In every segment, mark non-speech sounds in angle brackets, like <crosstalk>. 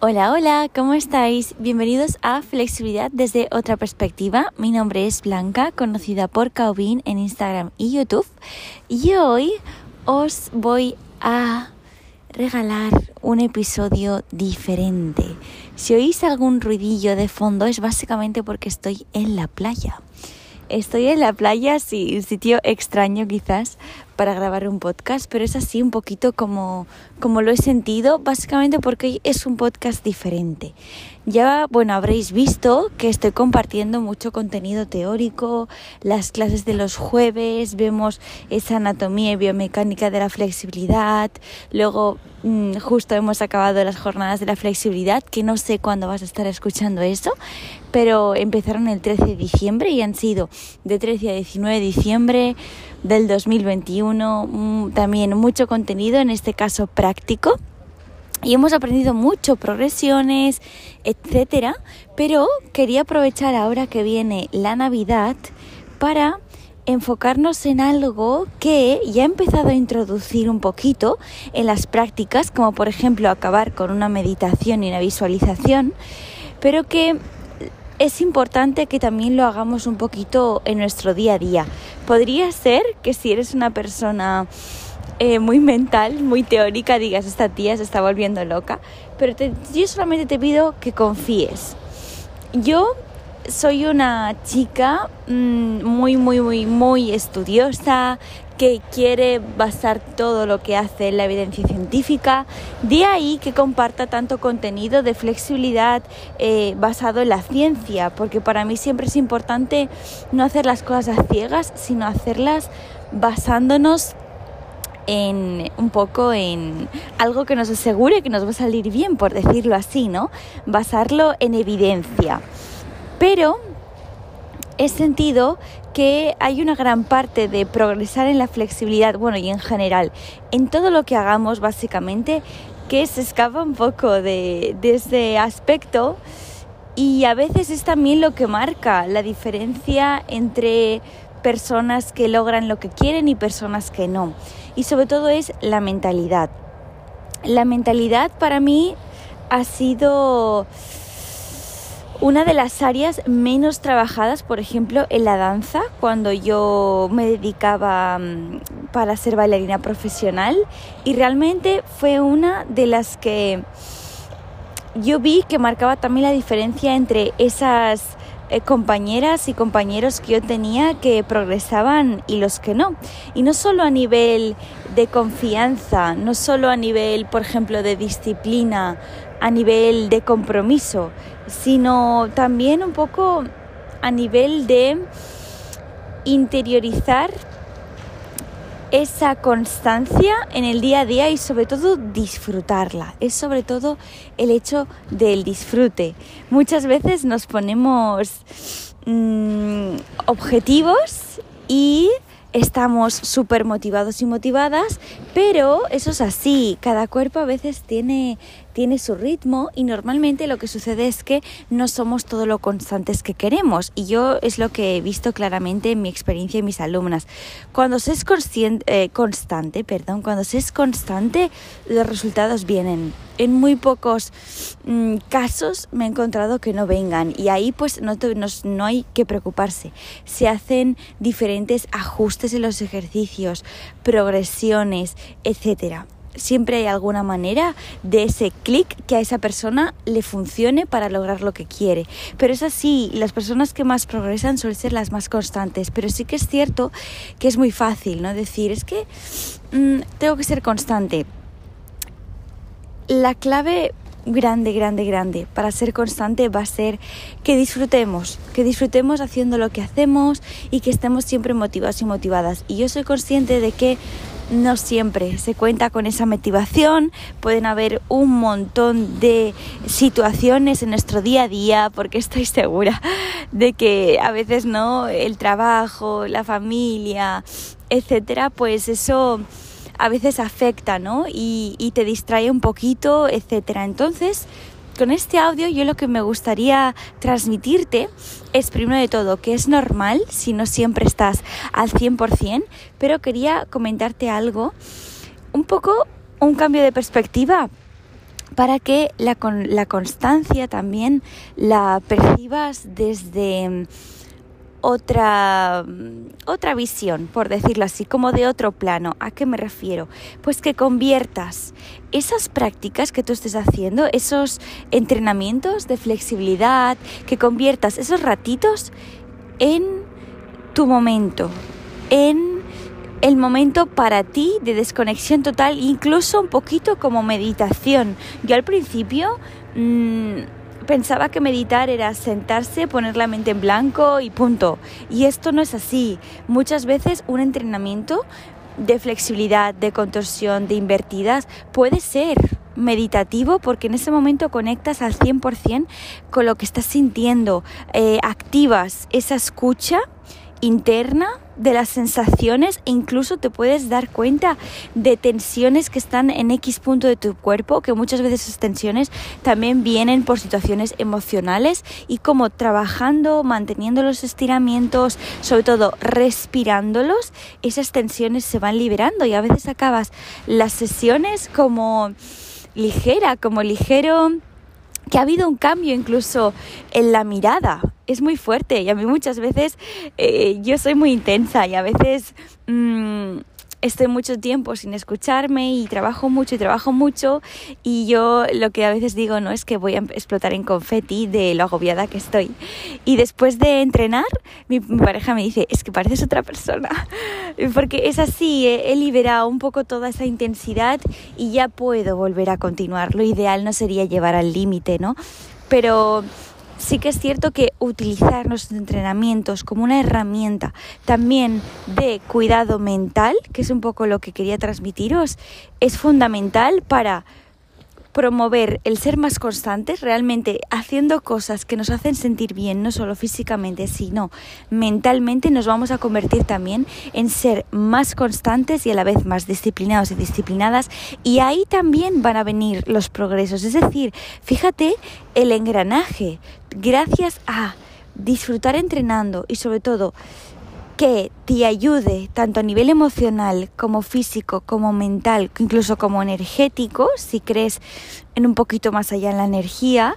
Hola, hola, ¿cómo estáis? Bienvenidos a Flexibilidad desde otra perspectiva. Mi nombre es Blanca, conocida por Caubin en Instagram y YouTube. Y hoy os voy a regalar un episodio diferente. Si oís algún ruidillo de fondo es básicamente porque estoy en la playa. Estoy en la playa, sí, un sitio extraño quizás para grabar un podcast, pero es así un poquito como, como lo he sentido, básicamente porque es un podcast diferente. Ya, bueno, habréis visto que estoy compartiendo mucho contenido teórico, las clases de los jueves, vemos esa anatomía y biomecánica de la flexibilidad, luego mm, justo hemos acabado las jornadas de la flexibilidad, que no sé cuándo vas a estar escuchando eso, pero empezaron el 13 de diciembre y han sido de 13 a 19 de diciembre del 2021, mm, también mucho contenido, en este caso práctico y hemos aprendido mucho, progresiones, etcétera, pero quería aprovechar ahora que viene la Navidad para enfocarnos en algo que ya he empezado a introducir un poquito en las prácticas, como por ejemplo acabar con una meditación y una visualización, pero que es importante que también lo hagamos un poquito en nuestro día a día. Podría ser que si eres una persona eh, muy mental, muy teórica, digas, esta tía se está volviendo loca, pero yo solamente te pido que confíes. Yo soy una chica mm, muy, muy, muy, muy estudiosa, que quiere basar todo lo que hace en la evidencia científica. De ahí que comparta tanto contenido de flexibilidad eh, basado en la ciencia, porque para mí siempre es importante no hacer las cosas a ciegas, sino hacerlas basándonos en un poco en algo que nos asegure que nos va a salir bien, por decirlo así, ¿no? Basarlo en evidencia. Pero he sentido que hay una gran parte de progresar en la flexibilidad, bueno, y en general, en todo lo que hagamos básicamente, que se escapa un poco de, de ese aspecto y a veces es también lo que marca la diferencia entre personas que logran lo que quieren y personas que no y sobre todo es la mentalidad. La mentalidad para mí ha sido una de las áreas menos trabajadas, por ejemplo, en la danza, cuando yo me dedicaba mm, para ser bailarina profesional y realmente fue una de las que yo vi que marcaba también la diferencia entre esas eh, compañeras y compañeros que yo tenía que progresaban y los que no. Y no solo a nivel de confianza, no solo a nivel, por ejemplo, de disciplina, a nivel de compromiso, sino también un poco a nivel de interiorizar esa constancia en el día a día y sobre todo disfrutarla. Es sobre todo el hecho del disfrute. Muchas veces nos ponemos mm, objetivos y estamos súper motivados y motivadas, pero eso es así, cada cuerpo a veces tiene, tiene su ritmo y normalmente lo que sucede es que no somos todo lo constantes que queremos y yo es lo que he visto claramente en mi experiencia y mis alumnas. Cuando se es eh, constante, perdón, cuando se es constante, los resultados vienen en muy pocos mm, casos me he encontrado que no vengan y ahí pues no, no, hay que preocuparse. Se hacen diferentes ajustes en los ejercicios, progresiones, etcétera siempre hay alguna manera de ese clic que a esa persona le funcione para lograr lo que quiere. Pero es así, las personas que más progresan suelen ser las más constantes, pero sí que es cierto que es muy fácil, ¿no? Decir, es que mm, tengo que ser constante la clave grande, grande, grande para ser constante va a ser que disfrutemos, que disfrutemos haciendo lo que hacemos y que estemos siempre motivados y motivadas. Y yo soy consciente de que no siempre se cuenta con esa motivación, pueden haber un montón de situaciones en nuestro día a día, porque estoy segura de que a veces no, el trabajo, la familia, etcétera, pues eso a veces afecta, ¿no? Y, y te distrae un poquito, etcétera. Entonces, con este audio yo lo que me gustaría transmitirte es primero de todo que es normal si no siempre estás al 100%, pero quería comentarte algo, un poco un cambio de perspectiva para que la, la constancia también la percibas desde otra, otra visión, por decirlo así, como de otro plano. ¿A qué me refiero? Pues que conviertas esas prácticas que tú estés haciendo, esos entrenamientos de flexibilidad, que conviertas esos ratitos en tu momento, en el momento para ti de desconexión total, incluso un poquito como meditación. Yo al principio... Mmm, pensaba que meditar era sentarse, poner la mente en blanco y punto. Y esto no es así. Muchas veces un entrenamiento de flexibilidad, de contorsión, de invertidas, puede ser meditativo porque en ese momento conectas al 100% con lo que estás sintiendo, eh, activas esa escucha interna de las sensaciones e incluso te puedes dar cuenta de tensiones que están en X punto de tu cuerpo, que muchas veces esas tensiones también vienen por situaciones emocionales y como trabajando, manteniendo los estiramientos, sobre todo respirándolos, esas tensiones se van liberando y a veces acabas las sesiones como ligera, como ligero que ha habido un cambio incluso en la mirada. Es muy fuerte y a mí muchas veces eh, yo soy muy intensa y a veces mm, estoy mucho tiempo sin escucharme y trabajo mucho y trabajo mucho y yo lo que a veces digo no es que voy a explotar en confeti de lo agobiada que estoy. Y después de entrenar mi, pareja me dice es que pareces otra persona <laughs> porque es así he liberado un poco toda esa intensidad y ya puedo volver a continuar. Lo ideal no sería llevar al límite no pero sí que es cierto que utilizar nuestros entrenamientos como una herramienta también de cuidado mental, que es un poco lo que quería transmitiros, es fundamental para promover el ser más constantes, realmente haciendo cosas que nos hacen sentir bien, no solo físicamente, sino mentalmente, nos vamos a convertir también en ser más constantes y a la vez más disciplinados y disciplinadas. Y ahí también van a venir los progresos. Es decir, fíjate el engranaje, gracias a disfrutar entrenando y sobre todo que te ayude tanto a nivel emocional como físico, como mental, incluso como energético, si crees en un poquito más allá en la energía,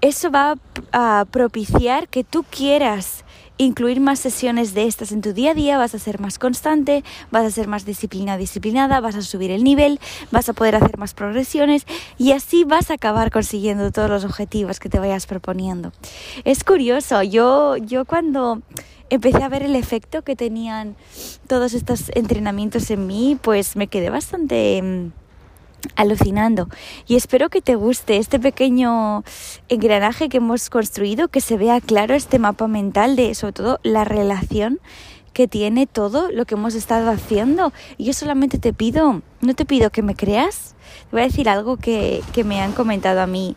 eso va a propiciar que tú quieras incluir más sesiones de estas en tu día a día, vas a ser más constante, vas a ser más disciplina disciplinada, vas a subir el nivel, vas a poder hacer más progresiones y así vas a acabar consiguiendo todos los objetivos que te vayas proponiendo. Es curioso, yo, yo cuando empecé a ver el efecto que tenían todos estos entrenamientos en mí, pues me quedé bastante mm, alucinando y espero que te guste este pequeño engranaje que hemos construido, que se vea claro este mapa mental de sobre todo la relación que tiene todo lo que hemos estado haciendo. Y yo solamente te pido, no te pido que me creas, te voy a decir algo que, que me han comentado a mí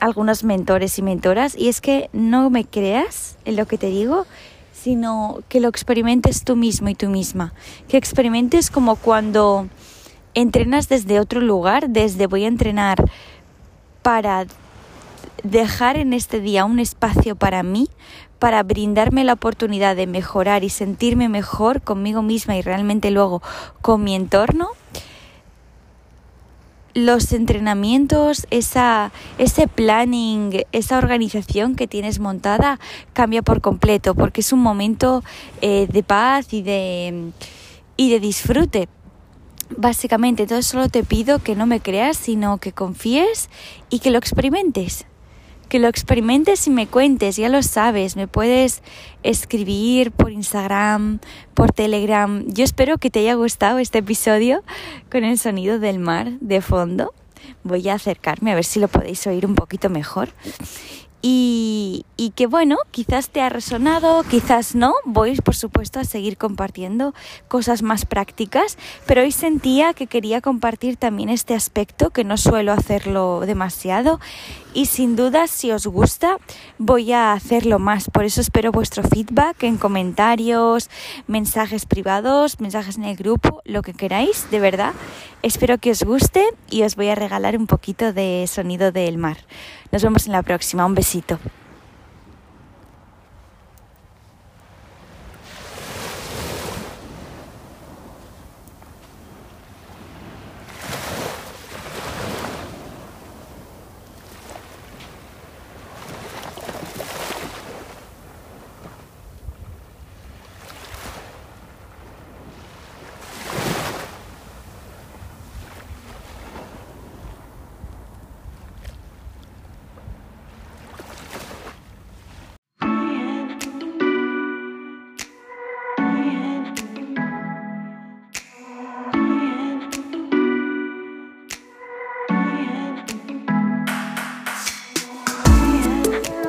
algunos mentores y mentoras, y es que no me creas en lo que te digo, sino que lo experimentes tú mismo y tú misma. Que experimentes como cuando entrenas desde otro lugar, desde voy a entrenar para dejar en este día un espacio para mí, para brindarme la oportunidad de mejorar y sentirme mejor conmigo misma y realmente luego con mi entorno los entrenamientos, esa, ese planning, esa organización que tienes montada cambia por completo porque es un momento eh, de paz y de, y de disfrute. Básicamente, entonces solo te pido que no me creas, sino que confíes y que lo experimentes que lo experimentes y me cuentes, ya lo sabes, me puedes escribir por Instagram, por Telegram. Yo espero que te haya gustado este episodio con el sonido del mar de fondo. Voy a acercarme a ver si lo podéis oír un poquito mejor. Y, que bueno, quizás te ha resonado, quizás no. Voy, por supuesto, a seguir compartiendo cosas más prácticas, pero hoy sentía que quería compartir también este aspecto, que no suelo hacerlo demasiado. Y sin duda, si os gusta, voy a hacerlo más. Por eso espero vuestro feedback en comentarios, mensajes privados, mensajes en el grupo, lo que queráis, de verdad. Espero que os guste y os voy a regalar un poquito de sonido del mar. Nos vemos en la próxima. Un besito.